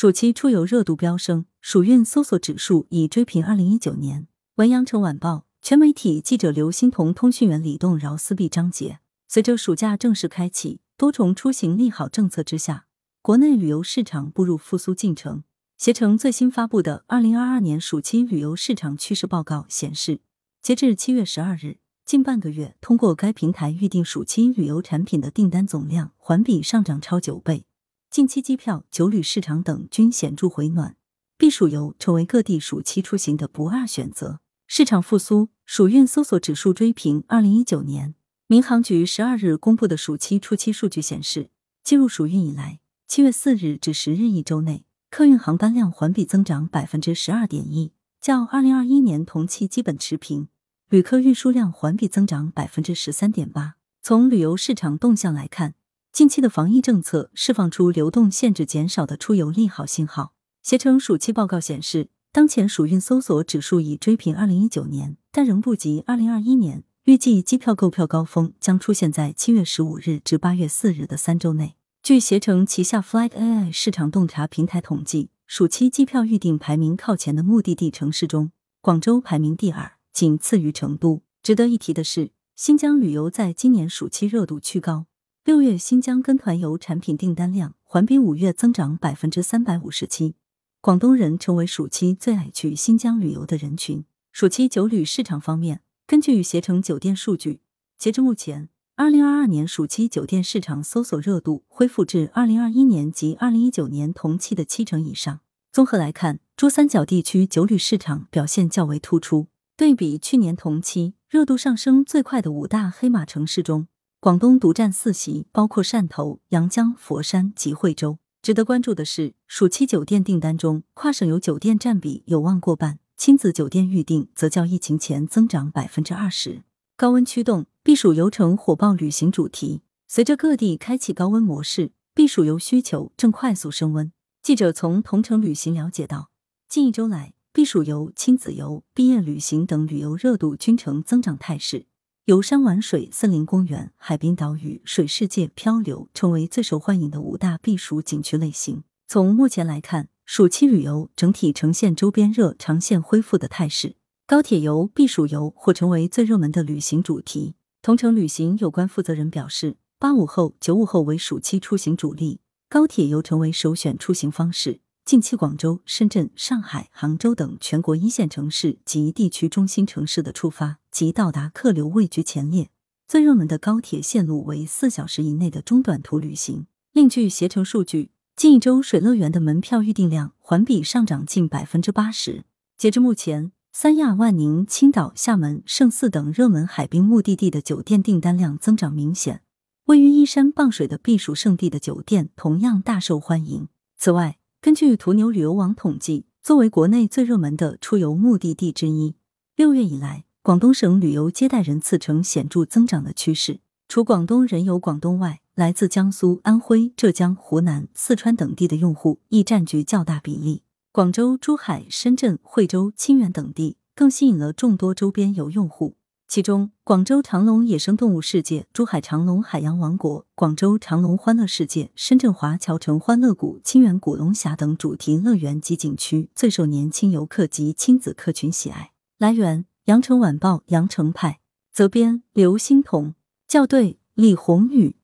暑期出游热度飙升，暑运搜索指数已追平二零一九年。文阳城晚报全媒体记者刘欣彤，通讯员李栋饶思碧张杰。随着暑假正式开启，多重出行利好政策之下，国内旅游市场步入复苏进程。携程最新发布的《二零二二年暑期旅游市场趋势报告》显示，截至七月十二日，近半个月通过该平台预订暑期旅游产品的订单总量环比上涨超九倍。近期机票、酒旅市场等均显著回暖，避暑游成为各地暑期出行的不二选择。市场复苏，暑运搜索指数追平二零一九年。民航局十二日公布的暑期初期数据显示，进入暑运以来，七月四日至十日一周内。客运航班量环比增长百分之十二点一，较二零二一年同期基本持平。旅客运输量环比增长百分之十三点八。从旅游市场动向来看，近期的防疫政策释放出流动限制减少的出游利好信号。携程暑期报告显示，当前暑运搜索指数已追平二零一九年，但仍不及二零二一年。预计机票购票高峰将出现在七月十五日至八月四日的三周内。据携程旗下 Flight AI 市场洞察平台统计，暑期机票预订排名靠前的目的地城市中，广州排名第二，仅次于成都。值得一提的是，新疆旅游在今年暑期热度趋高。六月新疆跟团游产品订单量环比五月增长百分之三百五十七，广东人成为暑期最爱去新疆旅游的人群。暑期酒旅市场方面，根据携程酒店数据，截至目前。二零二二年暑期酒店市场搜索热度恢复至二零二一年及二零一九年同期的七成以上。综合来看，珠三角地区酒旅市场表现较为突出。对比去年同期，热度上升最快的五大黑马城市中，广东独占四席，包括汕头、阳江、佛山及惠州。值得关注的是，暑期酒店订单中，跨省游酒店占比有望过半，亲子酒店预订则较疫情前增长百分之二十。高温驱动。避暑游程火爆旅行主题，随着各地开启高温模式，避暑游需求正快速升温。记者从同程旅行了解到，近一周来，避暑游、亲子游、毕业旅行等旅游热度均呈增长态势。游山玩水、森林公园、海滨岛屿、水世界、漂流成为最受欢迎的五大避暑景区类型。从目前来看，暑期旅游整体呈现周边热长线恢复的态势，高铁游、避暑游或成为最热门的旅行主题。同程旅行有关负责人表示，八五后、九五后为暑期出行主力，高铁游成为首选出行方式。近期，广州、深圳、上海、杭州等全国一线城市及地区中心城市的出发及到达客流位居前列。最热门的高铁线路为四小时以内的中短途旅行。另据携程数据，近一周水乐园的门票预订量环比上涨近百分之八十。截至目前。三亚、万宁、青岛、厦门、胜寺等热门海滨目的地的酒店订单量增长明显，位于依山傍水的避暑胜地的酒店同样大受欢迎。此外，根据途牛旅游网统计，作为国内最热门的出游目的地之一，六月以来，广东省旅游接待人次呈显著增长的趋势。除广东人游广东外，来自江苏、安徽、浙江、湖南、四川等地的用户亦占据较大比例。广州、珠海、深圳、惠州、清远等地更吸引了众多周边游用户。其中，广州长隆野生动物世界、珠海长隆海洋王国、广州长隆欢乐世界、深圳华侨城欢乐谷、清远古龙峡等主题乐园及景区最受年轻游客及亲子客群喜爱。来源：羊城晚报羊城派，责编：刘欣彤，校对：李红宇。